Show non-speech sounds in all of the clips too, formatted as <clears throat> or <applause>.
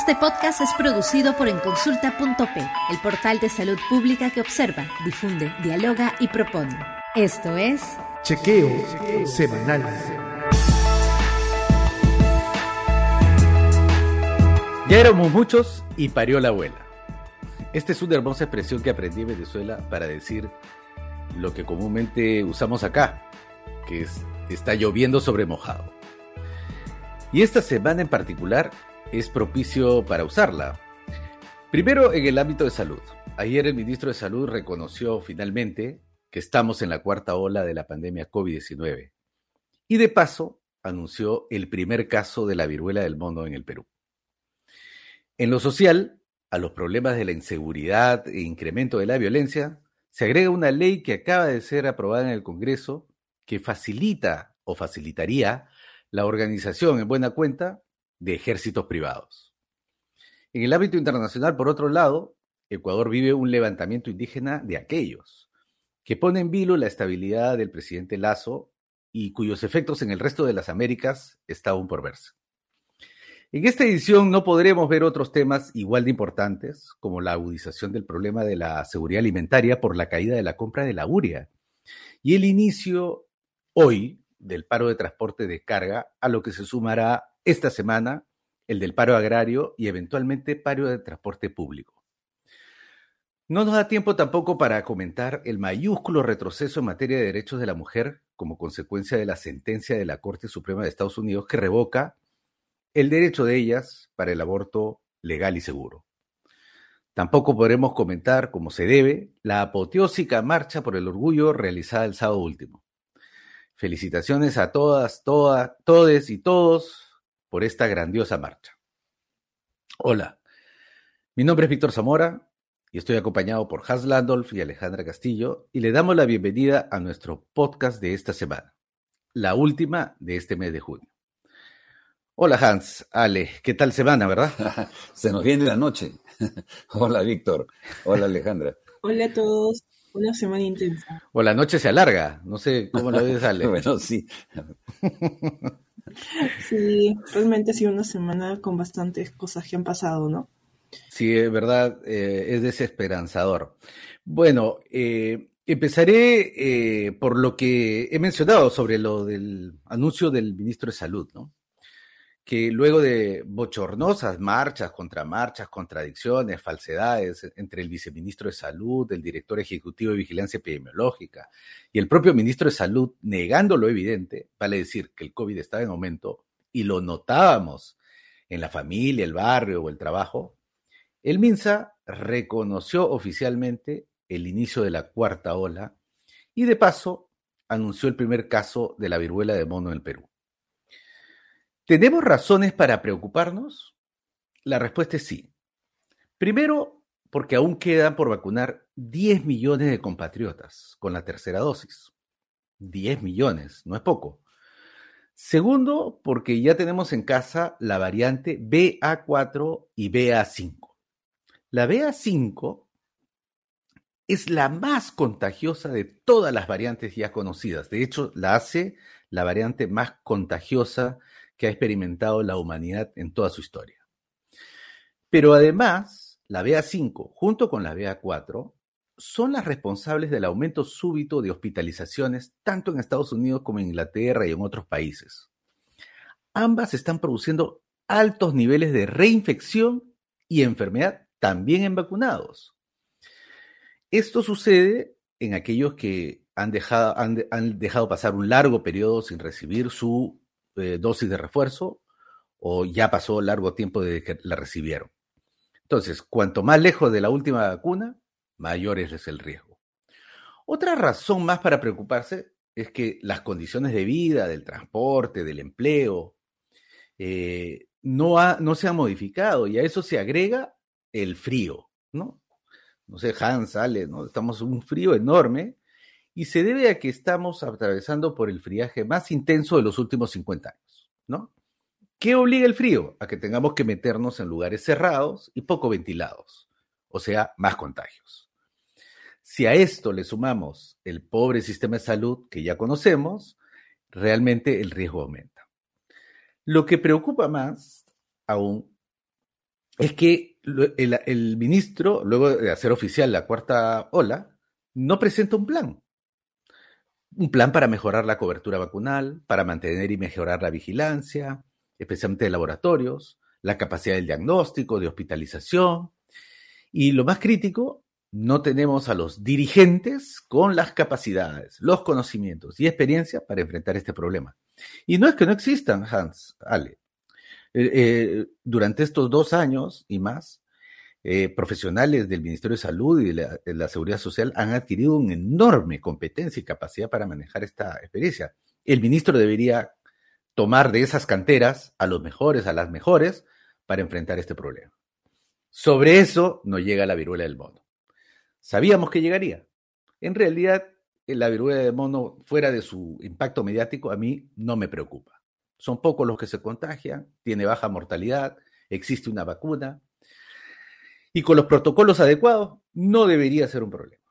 Este podcast es producido por enconsulta.p, el portal de salud pública que observa, difunde, dialoga y propone. Esto es Chequeo Semanal. Ya éramos muchos y parió la abuela. Esta es una hermosa expresión que aprendí en Venezuela para decir lo que comúnmente usamos acá, que es está lloviendo sobre mojado. Y esta semana en particular es propicio para usarla. Primero, en el ámbito de salud. Ayer el ministro de Salud reconoció finalmente que estamos en la cuarta ola de la pandemia COVID-19. Y de paso, anunció el primer caso de la viruela del mono en el Perú. En lo social, a los problemas de la inseguridad e incremento de la violencia, se agrega una ley que acaba de ser aprobada en el Congreso que facilita o facilitaría la organización en buena cuenta de ejércitos privados. En el ámbito internacional, por otro lado, Ecuador vive un levantamiento indígena de aquellos que pone en vilo la estabilidad del presidente Lazo y cuyos efectos en el resto de las Américas está aún por verse. En esta edición no podremos ver otros temas igual de importantes, como la agudización del problema de la seguridad alimentaria por la caída de la compra de la urea y el inicio hoy del paro de transporte de carga, a lo que se sumará esta semana el del paro agrario y eventualmente paro de transporte público. No nos da tiempo tampoco para comentar el mayúsculo retroceso en materia de derechos de la mujer como consecuencia de la sentencia de la Corte Suprema de Estados Unidos que revoca el derecho de ellas para el aborto legal y seguro. Tampoco podremos comentar, como se debe, la apoteósica marcha por el orgullo realizada el sábado último. Felicitaciones a todas, todas, todes y todos por esta grandiosa marcha. Hola, mi nombre es Víctor Zamora y estoy acompañado por Hans Landolf y Alejandra Castillo y le damos la bienvenida a nuestro podcast de esta semana, la última de este mes de junio. Hola Hans, Ale, ¿qué tal semana, verdad? <laughs> Se nos viene la noche. <laughs> Hola Víctor, hola Alejandra. Hola a todos, una semana intensa. O la noche se alarga, no sé cómo la ves, Ale. <laughs> bueno, sí. Sí, realmente ha sido una semana con bastantes cosas que han pasado, ¿no? Sí, es verdad, eh, es desesperanzador. Bueno, eh, empezaré eh, por lo que he mencionado sobre lo del anuncio del ministro de Salud, ¿no? Que luego de bochornosas marchas, contramarchas, contradicciones, falsedades entre el viceministro de Salud, el director ejecutivo de Vigilancia Epidemiológica y el propio ministro de Salud negando lo evidente, vale decir que el COVID estaba en aumento y lo notábamos en la familia, el barrio o el trabajo, el MINSA reconoció oficialmente el inicio de la cuarta ola y de paso anunció el primer caso de la viruela de mono en el Perú. ¿Tenemos razones para preocuparnos? La respuesta es sí. Primero, porque aún quedan por vacunar 10 millones de compatriotas con la tercera dosis. 10 millones, no es poco. Segundo, porque ya tenemos en casa la variante BA4 y BA5. La BA5 es la más contagiosa de todas las variantes ya conocidas. De hecho, la hace la variante más contagiosa que ha experimentado la humanidad en toda su historia. Pero además, la BA5 junto con la BA4 son las responsables del aumento súbito de hospitalizaciones tanto en Estados Unidos como en Inglaterra y en otros países. Ambas están produciendo altos niveles de reinfección y enfermedad también en vacunados. Esto sucede en aquellos que han dejado, han, han dejado pasar un largo periodo sin recibir su eh, dosis de refuerzo o ya pasó largo tiempo desde que la recibieron. Entonces, cuanto más lejos de la última vacuna, mayor es el riesgo. Otra razón más para preocuparse es que las condiciones de vida, del transporte, del empleo, eh, no, no se han modificado y a eso se agrega el frío, ¿no? No sé, Hans ¿no? Estamos en un frío enorme y se debe a que estamos atravesando por el friaje más intenso de los últimos 50 años, ¿no? ¿Qué obliga el frío? A que tengamos que meternos en lugares cerrados y poco ventilados, o sea, más contagios. Si a esto le sumamos el pobre sistema de salud que ya conocemos, realmente el riesgo aumenta. Lo que preocupa más aún es que el, el, ministro, luego de hacer oficial la cuarta ola, no presenta un plan. Un plan para mejorar la cobertura vacunal, para mantener y mejorar la vigilancia, especialmente de laboratorios, la capacidad del diagnóstico, de hospitalización. Y lo más crítico, no tenemos a los dirigentes con las capacidades, los conocimientos y experiencia para enfrentar este problema. Y no es que no existan, Hans, Ale. Eh, eh, durante estos dos años y más, eh, profesionales del Ministerio de Salud y de la, Seguridad Social han adquirido una enorme competencia y capacidad para manejar esta experiencia. El ministro debería tomar de esas canteras a los mejores, a las mejores, para enfrentar este problema. Sobre eso no llega la viruela del mono. Sabíamos que llegaría. En realidad, la viruela del mono, fuera de su impacto mediático, a mí no me preocupa. Son pocos los que se contagian, tiene baja mortalidad, existe una vacuna. Y con los protocolos adecuados, no debería ser un problema.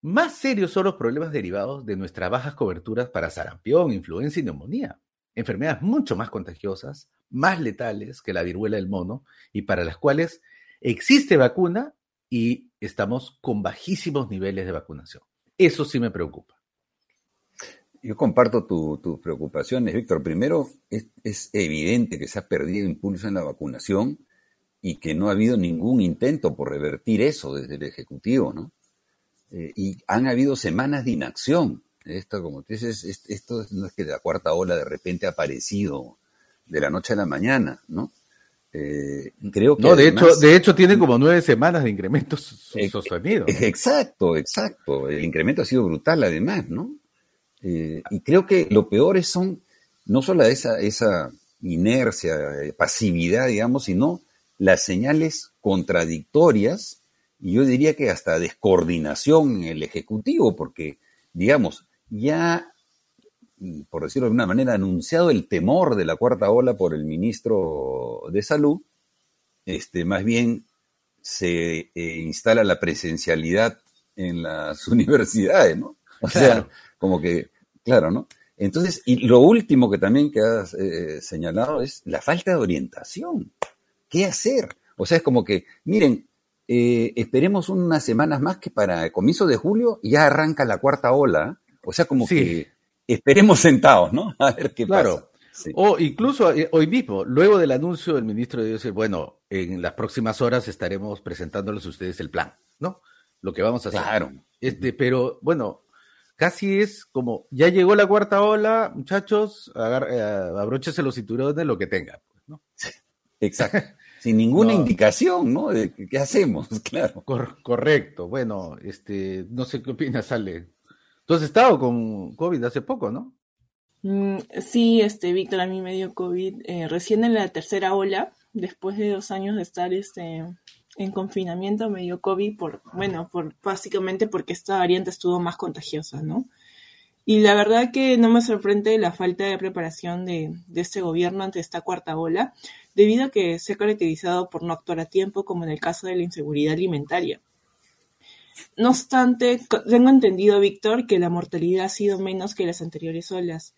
Más serios son los problemas derivados de nuestras bajas coberturas para sarampión, influenza y neumonía. Enfermedades mucho más contagiosas, más letales que la viruela del mono y para las cuales existe vacuna y estamos con bajísimos niveles de vacunación. Eso sí me preocupa. Yo comparto tus preocupaciones, Víctor. Primero, es, evidente que se ha perdido impulso en la vacunación y que no ha habido ningún intento por revertir eso desde el Ejecutivo, ¿no? Eh, y han habido semanas de inacción. Esto, como tú dices, esto no es que la cuarta ola de repente ha aparecido de la noche a la mañana, ¿no? Eh, creo que no, de hecho, de hecho tiene como nueve semanas de incrementos sostenidos. Exacto, exacto. El incremento ha sido brutal además, ¿no? Eh, y creo que lo peor es son no solo esa, esa inercia, eh, pasividad, digamos, sino las señales contradictorias y yo diría que hasta descoordinación en el Ejecutivo, porque, digamos, ya por decirlo de alguna manera, anunciado el temor de la cuarta ola por el ministro de Salud, este, más bien se eh, instala la presencialidad en las <laughs> universidades, ¿no? O sea, como que, claro, ¿no? Entonces, y lo último que también que has eh, señalado es la falta de orientación. ¿Qué hacer? O sea, es como que, miren, eh, esperemos unas semanas más que para el comienzo de julio ya arranca la cuarta ola. O sea, como que esperemos sentados, ¿no? <laughs> A ver qué claro. pasa. O incluso eh, hoy mismo, luego del anuncio del ministro de decir, bueno, en las próximas horas estaremos presentándoles a ustedes el plan, ¿no? Lo que vamos a hacer. Claro. Este, pero bueno, casi es como, ya llegó la cuarta ola, muchachos, eh, abróchese los cinturones, lo que tengan, ¿no? Exacto. <laughs> Sin ninguna indicación, ¿no? De qué hacemos, <laughs> claro. correcto. Bueno, este, no sé qué opinas, Ale. Tú has estado con COVID hace poco, ¿no? Mm, sí, este, Víctor, a mí me dio COVID eh, recién en la tercera ola, después de dos años de estar este, en confinamiento, me dio COVID por, bueno, por, básicamente porque esta variante estuvo más contagiosa, ¿no? Y la verdad que no me sorprende la falta de preparación de, de, este gobierno ante esta cuarta ola, debido a que se ha caracterizado por no actuar a tiempo, como en el caso de la inseguridad alimentaria. No obstante, tengo entendido, Víctor, que la mortalidad ha sido menos que las anteriores olas.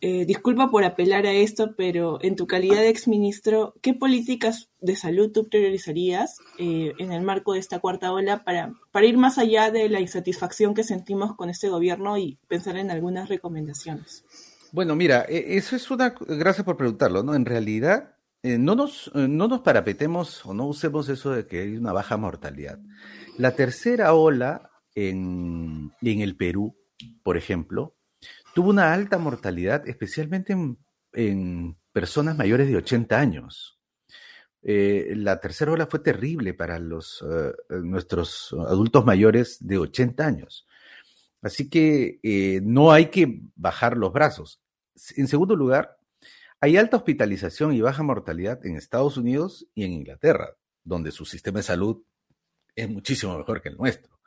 Eh, disculpa por apelar a esto, pero en tu calidad de exministro, ¿qué políticas de salud tú priorizarías eh, en el marco de esta cuarta ola para, para ir más allá de la insatisfacción que sentimos con este gobierno y pensar en algunas recomendaciones? Bueno, mira, e, eso es una... Gracias por preguntarlo, ¿no? En realidad, eh, no, nos, no nos parapetemos o no usemos eso de que hay una baja mortalidad. La tercera ola en, el Perú, por ejemplo, tuvo una alta mortalidad, especialmente en, personas mayores de 80 años. Eh, la tercera ola fue terrible para los, eh, nuestros adultos mayores de 80 años. Así que eh, no hay que bajar los brazos. En segundo lugar, hay alta hospitalización y baja mortalidad en Estados Unidos y en Inglaterra, donde su sistema de salud es muchísimo mejor que el nuestro.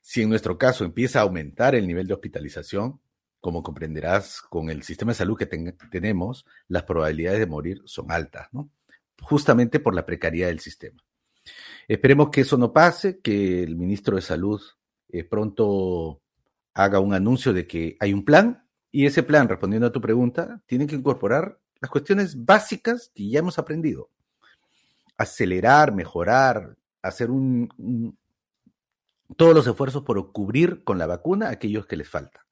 Si en nuestro caso empieza a aumentar el nivel de hospitalización, como comprenderás, con el sistema de salud que tenemos, las probabilidades de morir son altas, ¿no? Justamente por la precariedad del sistema. Esperemos que eso no pase, que el ministro de Salud eh, pronto haga un anuncio de que hay un plan y ese plan, respondiendo a tu pregunta, tiene que incorporar las cuestiones básicas que ya hemos aprendido. acelerar, mejorar, hacer un, todos los esfuerzos por cubrir con la vacuna aquellos que les falta.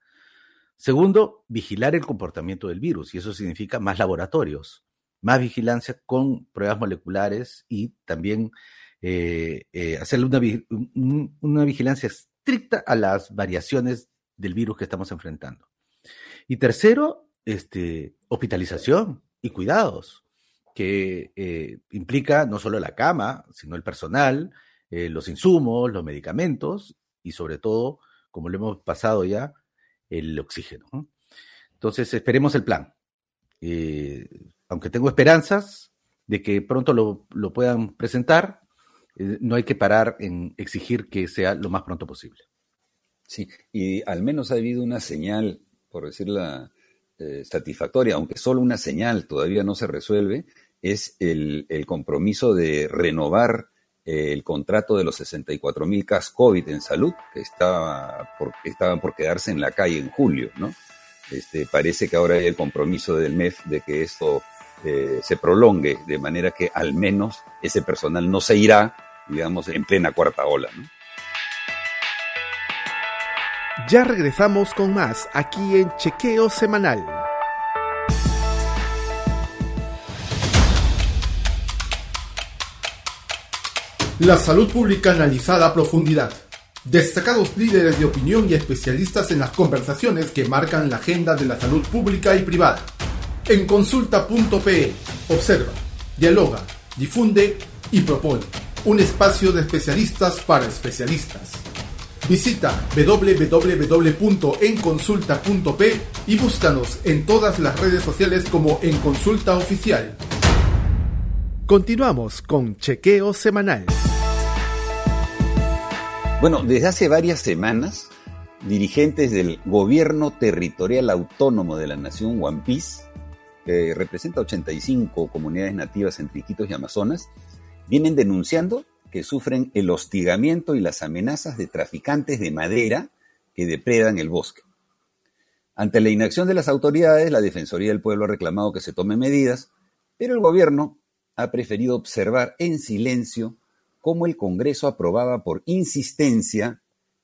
Segundo, vigilar el comportamiento del virus, y eso significa más laboratorios, más vigilancia con pruebas moleculares y también eh, eh, hacerle una, una vigilancia estricta a las variaciones del virus que estamos enfrentando. Y tercero, este, hospitalización y cuidados, que eh, implica no solo la cama, sino el personal, eh, los insumos, los medicamentos y sobre todo, como lo hemos pasado ya, el oxígeno. Entonces, esperemos el plan. Eh, aunque tengo esperanzas de que pronto lo, lo puedan presentar, no hay que parar en exigir que sea lo más pronto posible. Sí, y al menos ha habido una señal, por decirla eh, satisfactoria, aunque solo una señal todavía no se resuelve, es el, compromiso de renovar eh, el contrato de los 64 mil CAS COVID en salud, que estaba por, estaban por quedarse en la calle en julio, ¿no? Este, parece que ahora hay el compromiso del MEF de que esto eh, se prolongue, de manera que al menos ese personal no se irá, digamos, en plena cuarta ola, ¿no? Ya regresamos con más aquí en Chequeo Semanal. La salud pública analizada a profundidad. Destacados líderes de opinión y especialistas en las conversaciones que marcan la agenda de la salud pública y privada. En consulta.pe, observa, dialoga, difunde y propone. Un espacio de especialistas para especialistas. Visita www.enconsulta.p y búscanos en todas las redes sociales como En Consulta Oficial. Continuamos con Chequeo Semanal. Bueno, desde hace varias semanas, dirigentes del Gobierno Territorial Autónomo de la Nación One Piece, que representa 85 comunidades nativas entre Iquitos y Amazonas, vienen denunciando que sufren el hostigamiento y las amenazas de traficantes de madera que depredan el bosque. Ante la inacción de las autoridades, la Defensoría del Pueblo ha reclamado que se tomen medidas, pero el gobierno ha preferido observar en silencio cómo el Congreso aprobaba por insistencia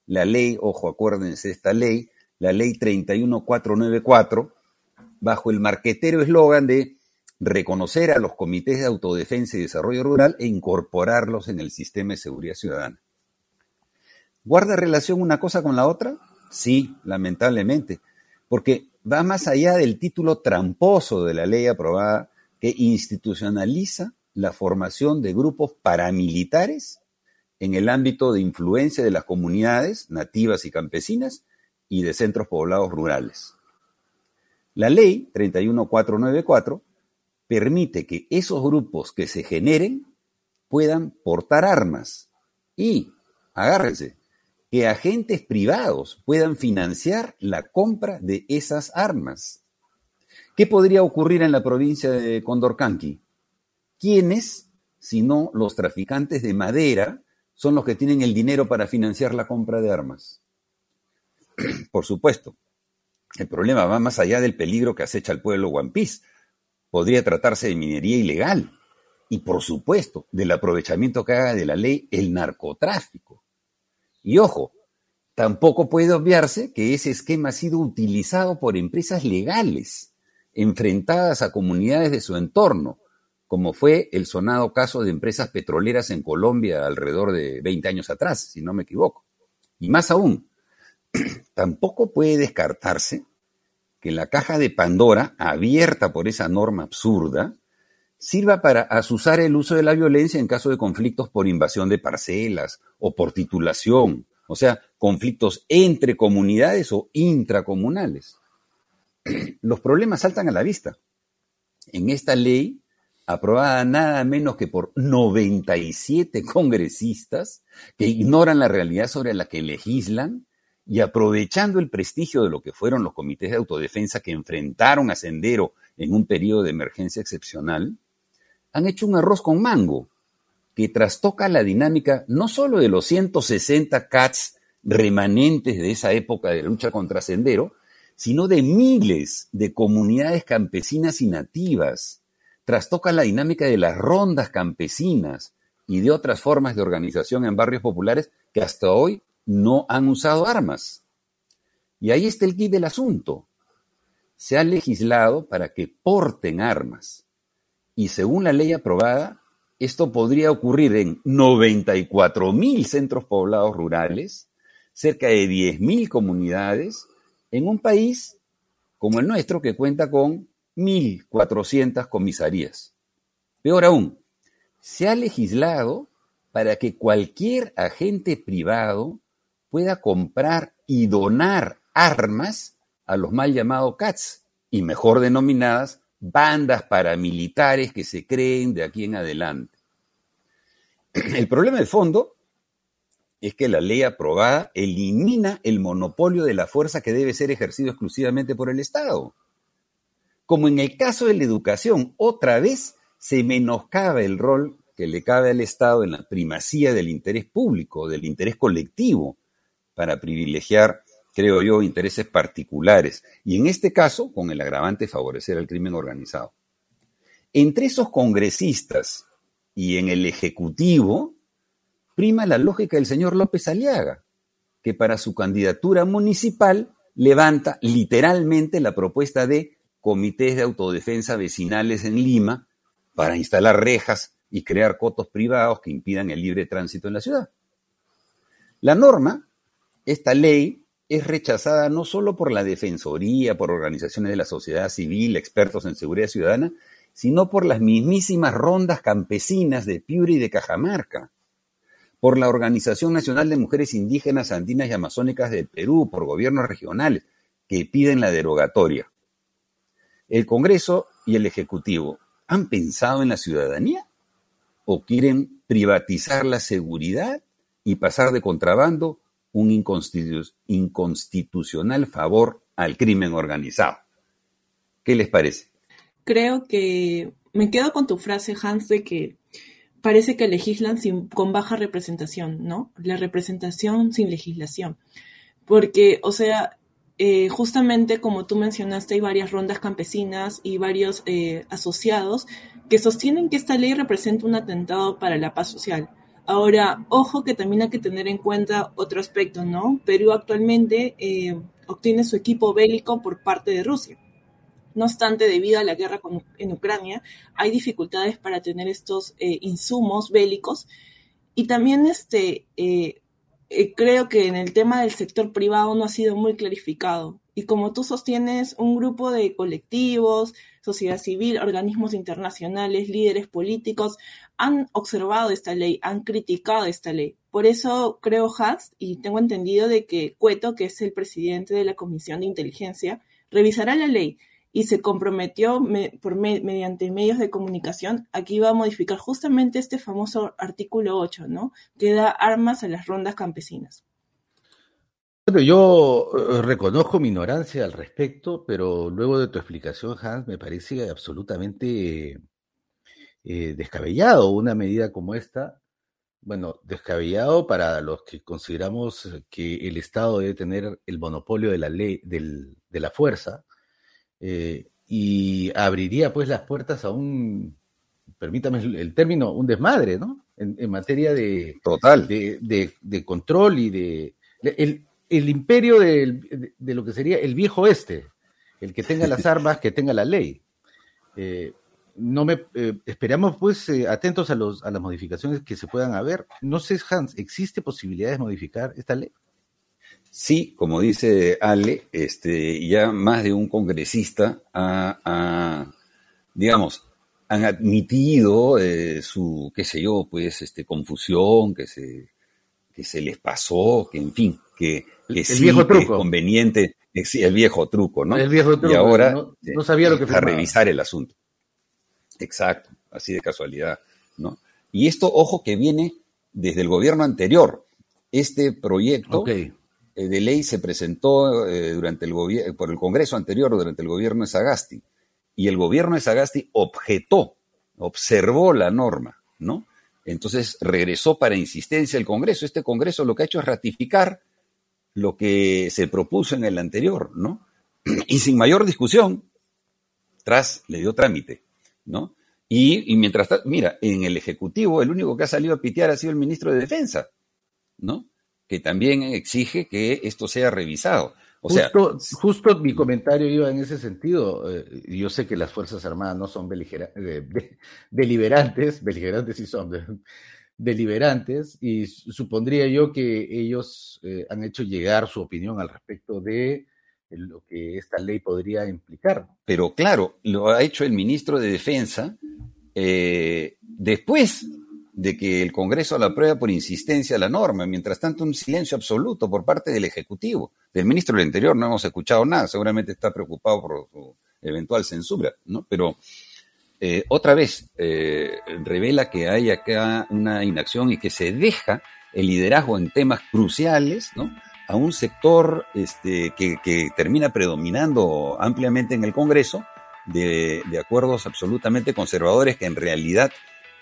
la ley, ojo, acuérdense de esta ley, la ley 31494, bajo el marquetero eslogan de reconocer a los comités de autodefensa y desarrollo rural e incorporarlos en el sistema de seguridad ciudadana. ¿Guarda relación una cosa con la otra? Sí, lamentablemente, porque va más allá del título tramposo de la ley aprobada que institucionaliza la formación de grupos paramilitares en el ámbito de influencia de las comunidades nativas y campesinas y de centros poblados rurales. La ley 31494 permite que esos grupos que se generen puedan portar armas y, agárrense, que agentes privados puedan financiar la compra de esas armas. ¿Qué podría ocurrir en la provincia de Condorcanqui? ¿Quiénes, si no los traficantes de madera, son los que tienen el dinero para financiar la compra de armas? <clears throat> Por supuesto, el problema va más allá del peligro que acecha al pueblo One Piece, podría tratarse de minería ilegal y, por supuesto, del aprovechamiento que haga de la ley el narcotráfico. Y ojo, tampoco puede obviarse que ese esquema ha sido utilizado por empresas legales enfrentadas a comunidades de su entorno, como fue el sonado caso de empresas petroleras en Colombia alrededor de 20 años atrás, si no me equivoco. Y más aún, <clears throat> tampoco puede descartarse que la caja de Pandora, abierta por esa norma absurda, sirva para asusar el uso de la violencia en caso de conflictos por invasión de parcelas o por titulación, o sea, conflictos entre comunidades o intracomunales. <clears throat> Los problemas saltan a la vista. En esta ley, aprobada nada menos que por 97 congresistas que ignoran la realidad sobre la que legislan, y aprovechando el prestigio de lo que fueron los comités de autodefensa que enfrentaron a Sendero en un periodo de emergencia excepcional, han hecho un arroz con mango que trastoca la dinámica no solo de los 160 CATS remanentes de esa época de lucha contra Sendero, sino de miles de comunidades campesinas y nativas, trastoca la dinámica de las rondas campesinas y de otras formas de organización en barrios populares que hasta hoy no han usado armas. Y ahí está el kit del asunto. Se ha legislado para que porten armas. Y según la ley aprobada, esto podría ocurrir en 94 mil centros poblados rurales, cerca de 10 mil comunidades, en un país como el nuestro que cuenta con 1.400 comisarías. Peor aún, se ha legislado para que cualquier agente privado pueda comprar y donar armas a los mal llamados CATS, y mejor denominadas bandas paramilitares que se creen de aquí en adelante. El problema de fondo es que la ley aprobada elimina el monopolio de la fuerza que debe ser ejercido exclusivamente por el Estado. Como en el caso de la educación, otra vez se menoscaba el rol que le cabe al Estado en la primacía del interés público, del interés colectivo, para privilegiar, creo yo, intereses particulares. Y en este caso, con el agravante favorecer al crimen organizado. Entre esos congresistas y en el Ejecutivo, prima la lógica del señor López Aliaga, que para su candidatura municipal levanta literalmente la propuesta de comités de autodefensa vecinales en Lima para instalar rejas y crear cotos privados que impidan el libre tránsito en la ciudad. La norma, esta ley, es rechazada no solo por la Defensoría, por organizaciones de la sociedad civil, expertos en seguridad ciudadana, sino por las mismísimas rondas campesinas de Piura y de Cajamarca, por la Organización Nacional de Mujeres Indígenas Andinas y Amazónicas del Perú, por gobiernos regionales, que piden la derogatoria. ¿El Congreso y el Ejecutivo han pensado en la ciudadanía? o quieren privatizar la seguridad y pasar de contrabando un inconstitucional favor al crimen organizado. ¿Qué les parece? Creo que me quedo con tu frase, Hans, de que parece que legislan con baja representación, ¿no? La representación sin legislación. Porque, o sea, eh, justamente como tú mencionaste, hay varias rondas campesinas y varios eh, asociados que sostienen que esta ley representa un atentado para la paz social. Ahora, ojo que también hay que tener en cuenta otro aspecto, ¿no? Perú actualmente eh, obtiene su equipo bélico por parte de Rusia. No obstante, debido a la guerra en Ucrania, hay dificultades para tener estos insumos bélicos y también este, eh, creo que en el tema del sector privado no ha sido muy clarificado. Y como tú sostienes, un grupo de colectivos, sociedad civil, organismos internacionales, líderes políticos han observado esta ley, han criticado esta ley. Por eso creo, Hans, y tengo entendido de que Cueto, que es el presidente de la Comisión de Inteligencia, revisará la ley y se comprometió por mediante medios de comunicación a que iba a modificar justamente este famoso artículo 8, ¿no? Que da armas a las rondas campesinas. Bueno, yo eh, reconozco mi ignorancia al respecto, pero luego de tu explicación, Hans, me parece absolutamente eh, descabellado una medida como esta. Bueno, descabellado para los que consideramos que el Estado debe tener el monopolio de la ley, de la fuerza, eh, y abriría pues las puertas a un, permítame el término, un desmadre, ¿no? En, materia de, Total. De, control y de... el, imperio de, lo que sería el viejo este, el que tenga las <laughs> armas, que tenga la ley. Eh, no me eh, esperamos pues atentos a los a las modificaciones que se puedan haber. No sé, Hans, ¿existe posibilidad de modificar esta ley? Sí, como dice Ale, este, ya más de un congresista ha, digamos, han admitido eh, su, qué sé yo, pues, este, confusión, que se, que se les pasó, que en fin, que, el viejo truco. es conveniente, el viejo truco, ¿no? El viejo truco. Y ahora no, sabía lo que a revisar el asunto. Exacto, así de casualidad, ¿no? Y esto, ojo, que viene desde el gobierno anterior. Este proyecto eh, de ley se presentó eh, durante el por el Congreso anterior, durante el gobierno de Sagasti, y el gobierno de Sagasti objetó, observó la norma, ¿no? Entonces regresó para insistencia el Congreso. Este Congreso lo que ha hecho es ratificar lo que se propuso en el anterior, ¿no? <clears throat> Y sin mayor discusión, tras le dio trámite, ¿no? Y, mientras tanto, mira, en el Ejecutivo el único que ha salido a pitear ha sido el ministro de Defensa, ¿no? Que también exige que esto sea revisado. O justo, sea, justo mi comentario iba en ese sentido. Eh, yo sé que las Fuerzas Armadas no son deliberantes, <laughs> beligerantes sí son deliberantes, y supondría yo que ellos eh, han hecho llegar su opinión al respecto de lo que esta ley podría implicar. Pero claro, lo ha hecho el ministro de Defensa eh, después de que el Congreso la aprueba por insistencia la norma. Mientras tanto, un silencio absoluto por parte del Ejecutivo. Del ministro del Interior no hemos escuchado nada, seguramente está preocupado por su eventual censura, ¿no? Pero eh, otra vez eh, revela que hay acá una inacción y que se deja el liderazgo en temas cruciales, ¿no? A un sector este, que, termina predominando ampliamente en el Congreso de, acuerdos absolutamente conservadores que en realidad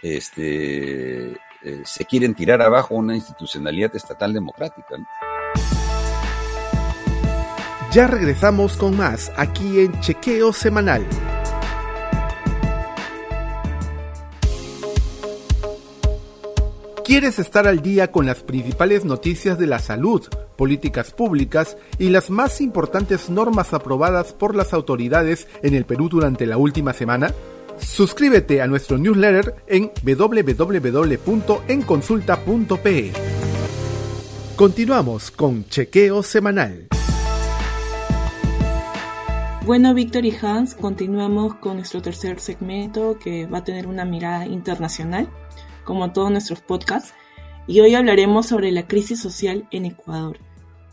este, eh, se quieren tirar abajo una institucionalidad estatal democrática. Ya regresamos con más aquí en Chequeo Semanal. ¿Quieres estar al día con las principales noticias de la salud, políticas públicas y las más importantes normas aprobadas por las autoridades en el Perú durante la última semana? Suscríbete a nuestro newsletter en www.enconsulta.pe. Continuamos con Chequeo Semanal. Bueno, Víctor y Hans, continuamos con nuestro tercer segmento que va a tener una mirada internacional como todos nuestros podcasts, y hoy hablaremos sobre la crisis social en Ecuador.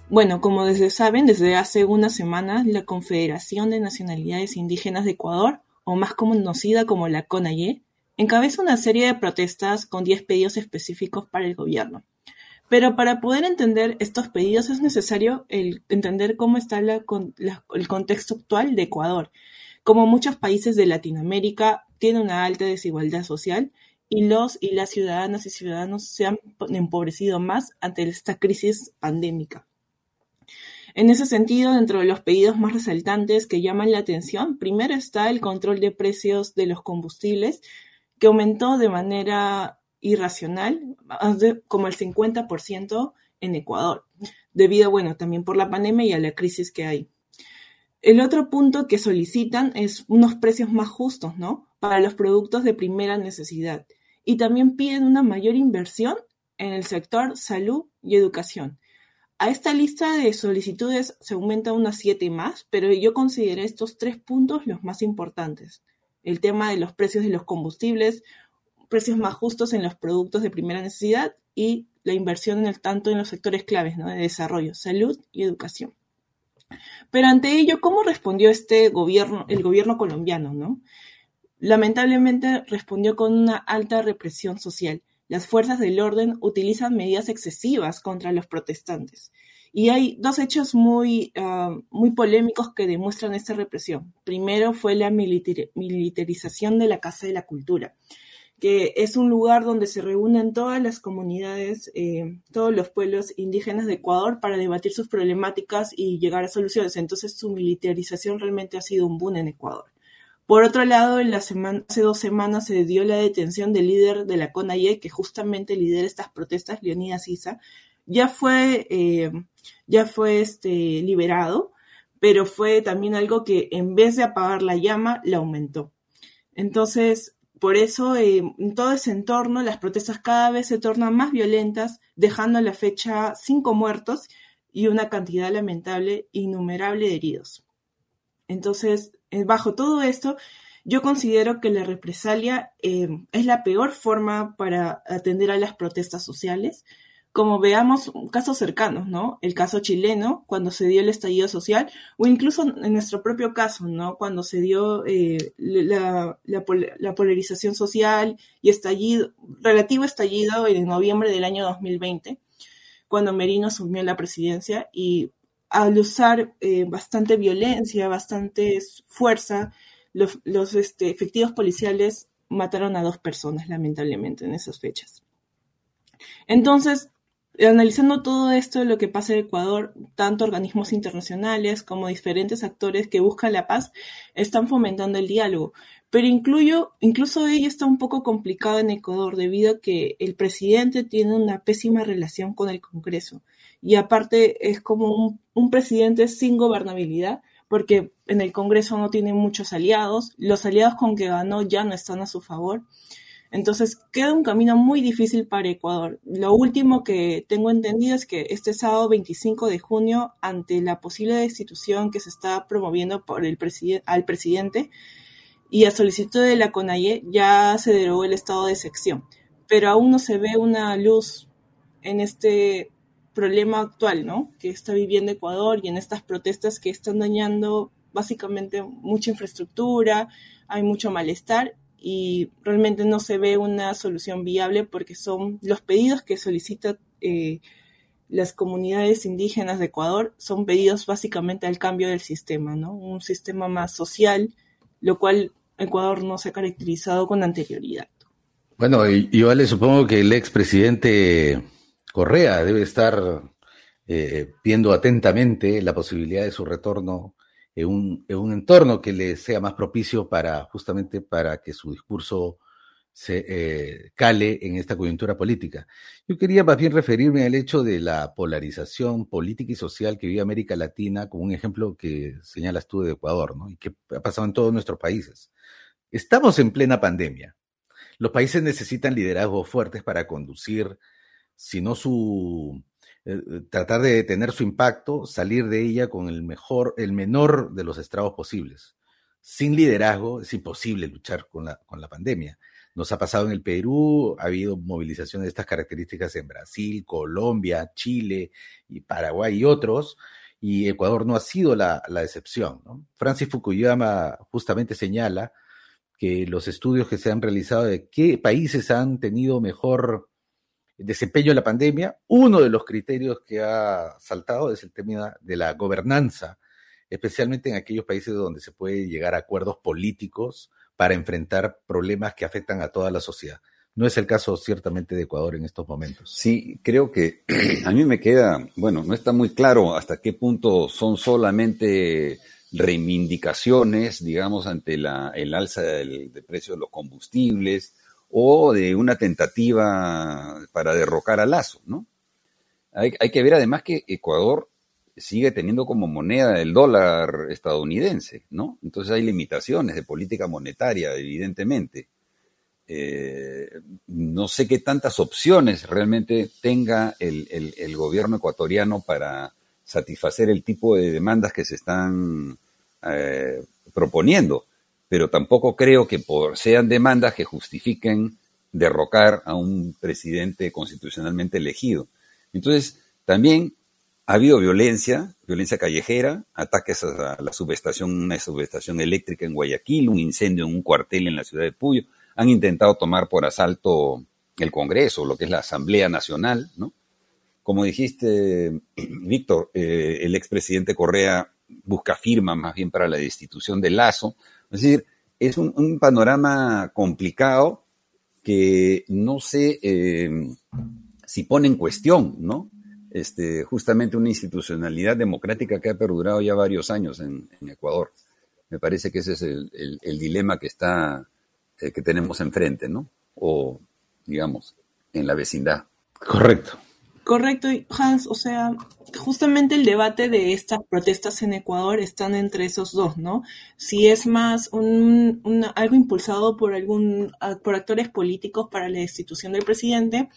Bueno, como desde saben, desde hace unas semanas la Confederación de Nacionalidades Indígenas de Ecuador, o más conocida como la CONAIE, encabeza una serie de protestas con 10 pedidos específicos para el gobierno. Pero para poder entender estos pedidos es necesario entender cómo está el contexto actual de Ecuador. Como muchos países de Latinoamérica, tiene una alta desigualdad social y los y las ciudadanas y ciudadanos se han empobrecido más ante esta crisis pandémica. En ese sentido, dentro de los pedidos más resaltantes que llaman la atención, primero está el control de precios de los combustibles, que aumentó de manera irracional, como el 50% en Ecuador, debido, bueno, también por la pandemia y a la crisis que hay. El otro punto que solicitan es unos precios más justos, ¿no? Para los productos de primera necesidad y también piden una mayor inversión en el sector salud y educación. A esta lista de solicitudes se aumenta unas siete más, pero yo consideré estos tres puntos los más importantes. El tema de los precios de los combustibles, precios más justos en los productos de primera necesidad y la inversión en el tanto en los sectores claves de desarrollo, salud y educación. Pero ante ello, ¿cómo respondió este gobierno, el gobierno colombiano? ¿no? Lamentablemente respondió con una alta represión social. Las fuerzas del orden utilizan medidas excesivas contra los protestantes. Y hay dos hechos muy, ah, muy polémicos que demuestran esta represión. Primero fue la militarización de la Casa de la Cultura, que es un lugar donde se reúnen todas las comunidades, eh, todos los pueblos indígenas de Ecuador para debatir sus problemáticas y llegar a soluciones. Entonces su militarización realmente ha sido un boom en Ecuador. Por otro lado, en la hace dos semanas se dio la detención del líder de la CONAIE, que justamente lidera estas protestas, Leonidas Isa. Ya fue, eh, ya fue este, liberado, pero fue también algo que en vez de apagar la llama, la aumentó. Entonces, por eso, eh, en todo ese entorno, las protestas cada vez se tornan más violentas, dejando a la fecha cinco muertos y una cantidad lamentable, innumerable de heridos. Entonces, bajo todo esto, yo considero que la represalia eh, es la peor forma para atender a las protestas sociales. Como veamos casos cercanos, ¿no? El caso chileno, cuando se dio el estallido social, o incluso en nuestro propio caso, ¿no? Cuando se dio eh, la, polarización social y estallido, relativo estallido en noviembre del año 2020, cuando Merino asumió la presidencia y al usar eh, bastante violencia, bastante fuerza, los, este, efectivos policiales mataron a dos personas, lamentablemente, en esas fechas. Entonces, analizando todo esto, lo que pasa en Ecuador, tanto organismos internacionales como diferentes actores que buscan la paz están fomentando el diálogo. pero incluyo, incluso ella está un poco complicada en Ecuador debido a que el presidente tiene una pésima relación con el Congreso y aparte es como un, presidente sin gobernabilidad porque en el Congreso no tiene muchos aliados, los aliados con que ganó ya no están a su favor. Entonces queda un camino muy difícil para Ecuador. Lo último que tengo entendido es que este sábado 25 de junio, ante la posible destitución que se está promoviendo por el al presidente, y a solicitud de la CONAIE ya se derogó el estado de sección, pero aún no se ve una luz en este problema actual, ¿no? Que está viviendo Ecuador y en estas protestas que están dañando básicamente mucha infraestructura, hay mucho malestar y realmente no se ve una solución viable porque son los pedidos que solicitan eh, las comunidades indígenas de Ecuador son pedidos básicamente al cambio del sistema, ¿no? Un sistema más social, lo cual Ecuador no se ha caracterizado con anterioridad. Bueno, y, vale, supongo que el expresidente Correa debe estar eh, viendo atentamente la posibilidad de su retorno en un, en un, entorno que le sea más propicio para justamente para que su discurso se eh, cale en esta coyuntura política. Yo quería más bien referirme al hecho de la polarización política y social que vive América Latina como un ejemplo que señalas tú de Ecuador, ¿no? Y que ha pasado en todos nuestros países. Estamos en plena pandemia. Los países necesitan liderazgos fuertes para conducir, si no su eh, eh, tratar de detener su impacto, salir de ella con el mejor, el menor de los estragos posibles. Sin liderazgo es imposible luchar con la, con la pandemia. Nos ha pasado en el Perú, ha habido movilizaciones de estas características en Brasil, Colombia, Chile y Paraguay y otros, y Ecuador no ha sido la, la excepción. Francis Fukuyama justamente señala que los estudios que se han realizado de qué países han tenido mejor desempeño en la pandemia, uno de los criterios que ha saltado es el tema de la gobernanza, especialmente en aquellos países donde se puede llegar a acuerdos políticos para enfrentar problemas que afectan a toda la sociedad. No es el caso ciertamente de Ecuador en estos momentos. Sí, creo que <clears throat> a mí me queda, bueno, no está muy claro hasta qué punto son solamente reivindicaciones, digamos, ante la, el alza del, precio de los combustibles o de una tentativa para derrocar a Lazo, ¿no? Hay, hay, que ver además que Ecuador sigue teniendo como moneda el dólar estadounidense, ¿no? Entonces hay limitaciones de política monetaria, evidentemente. Eh, no sé qué tantas opciones realmente tenga el, el gobierno ecuatoriano para satisfacer el tipo de demandas que se están eh, proponiendo, pero tampoco creo que por, sean demandas que justifiquen derrocar a un presidente constitucionalmente elegido. Entonces, también ha habido violencia, violencia callejera, ataques a la subestación, una subestación eléctrica en Guayaquil, un incendio en un cuartel en la ciudad de Puyo. Han intentado tomar por asalto el Congreso, lo que es la Asamblea Nacional, ¿no? Como dijiste, <clears throat> Víctor, eh, el expresidente Correa busca firma más bien para la destitución de Lazo. Es decir, es un, panorama complicado que no sé eh, si pone en cuestión, ¿no? Este, justamente una institucionalidad democrática que ha perdurado ya varios años en, Ecuador. Me parece que ese es el, dilema que está, eh, que tenemos enfrente, ¿no? O, digamos, en la vecindad. Correcto. Correcto, Hans, o sea, justamente el debate de estas protestas en Ecuador están entre esos dos, ¿no? Si es más un, algo impulsado por algún por actores políticos para la destitución del presidente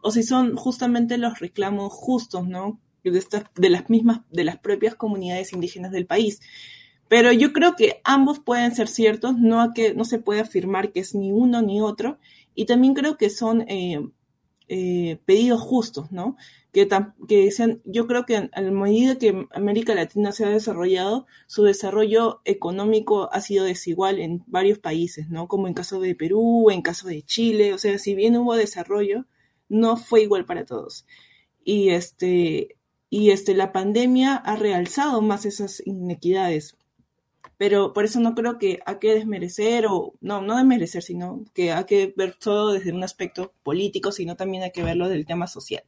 o si son justamente los reclamos justos, ¿no? De, estas, de las mismas de las propias comunidades indígenas del país. Pero yo creo que ambos pueden ser ciertos, no a que no se puede afirmar que es ni uno ni otro y también creo que son eh, eh, pedidos justos, ¿no? Que, sean, yo creo que a medida que América Latina se ha desarrollado, su desarrollo económico ha sido desigual en varios países, ¿no? Como en caso de Perú, en caso de Chile, o sea, si bien hubo desarrollo, no fue igual para todos. Y este, y este, la pandemia ha realzado más esas inequidades pero por eso no creo que hay que desmerecer o no, no desmerecer, sino que hay que ver todo desde un aspecto político, sino también hay que verlo del tema social.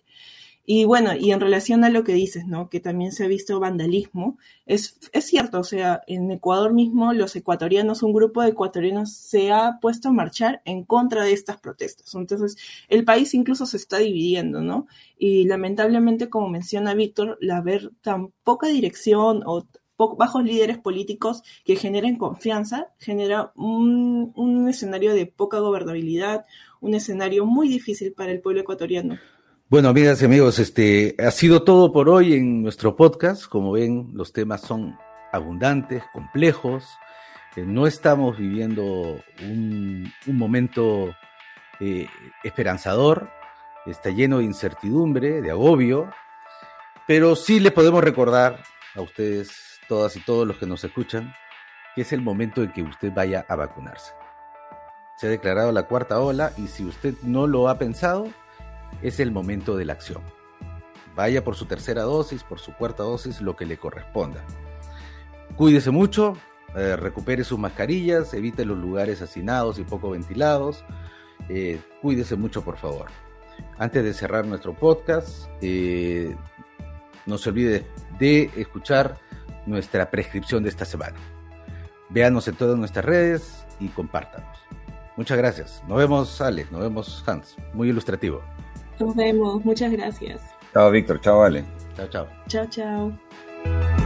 Y bueno, y en relación a lo que dices, ¿no? Que también se ha visto vandalismo, es, es cierto, o sea, en Ecuador mismo los ecuatorianos, un grupo de ecuatorianos se ha puesto a marchar en contra de estas protestas. Entonces, el país incluso se está dividiendo, ¿no? Y lamentablemente, como menciona Víctor, la ver tan poca dirección o bajos líderes políticos que generen confianza, genera un, escenario de poca gobernabilidad, un escenario muy difícil para el pueblo ecuatoriano. Bueno, amigas y amigos, este ha sido todo por hoy en nuestro podcast. Como ven, los temas son abundantes, complejos. Eh, no estamos viviendo un, momento eh, esperanzador, está lleno de incertidumbre, de agobio, pero sí le podemos recordar a ustedes, todas y todos los que nos escuchan, que es el momento de que usted vaya a vacunarse. Se ha declarado la cuarta ola y si usted no lo ha pensado, es el momento de la acción. Vaya por su tercera dosis, por su cuarta dosis, lo que le corresponda. Cuídese mucho, eh, recupere sus mascarillas, evite los lugares hacinados y poco ventilados. Eh, cuídese mucho, por favor. Antes de cerrar nuestro podcast, eh, no se olvide de escuchar nuestra prescripción de esta semana. Véanos en todas nuestras redes y compártanos. Muchas gracias. Nos vemos, Ale. Nos vemos, Hans. Muy ilustrativo. Nos vemos, muchas gracias. Chao, Víctor. Chao, Ale. Chao, chao. Chao, chao.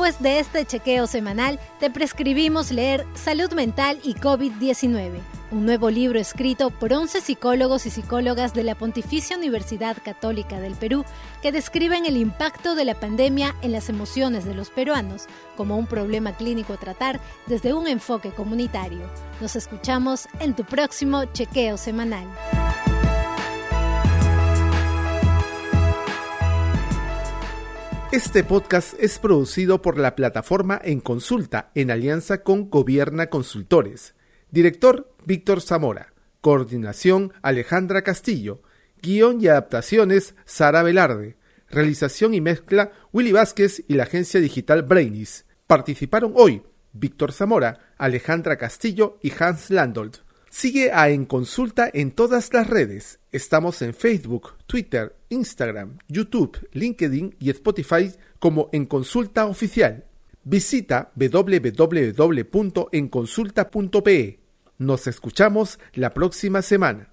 Después de este chequeo semanal, te prescribimos leer Salud Mental y COVID-19 un nuevo libro escrito por 11 psicólogos y psicólogas de la Pontificia Universidad Católica del Perú que describen el impacto de la pandemia en las emociones de los peruanos como un problema clínico a tratar desde un enfoque comunitario. Nos escuchamos en tu próximo chequeo semanal. Este podcast es producido por la plataforma En Consulta en alianza con Gobierna Consultores Director Víctor Zamora. Coordinación Alejandra Castillo. Guión y adaptaciones Sara Velarde. Realización y mezcla Willy Vázquez y la agencia digital Brainis. Participaron hoy Víctor Zamora, Alejandra Castillo y Hans Landolt. Sigue a En Consulta en todas las redes. Estamos en Facebook, Twitter, Instagram, YouTube, LinkedIn y Spotify como En Consulta Oficial. Visita www.enconsulta.pe. Nos escuchamos la próxima semana.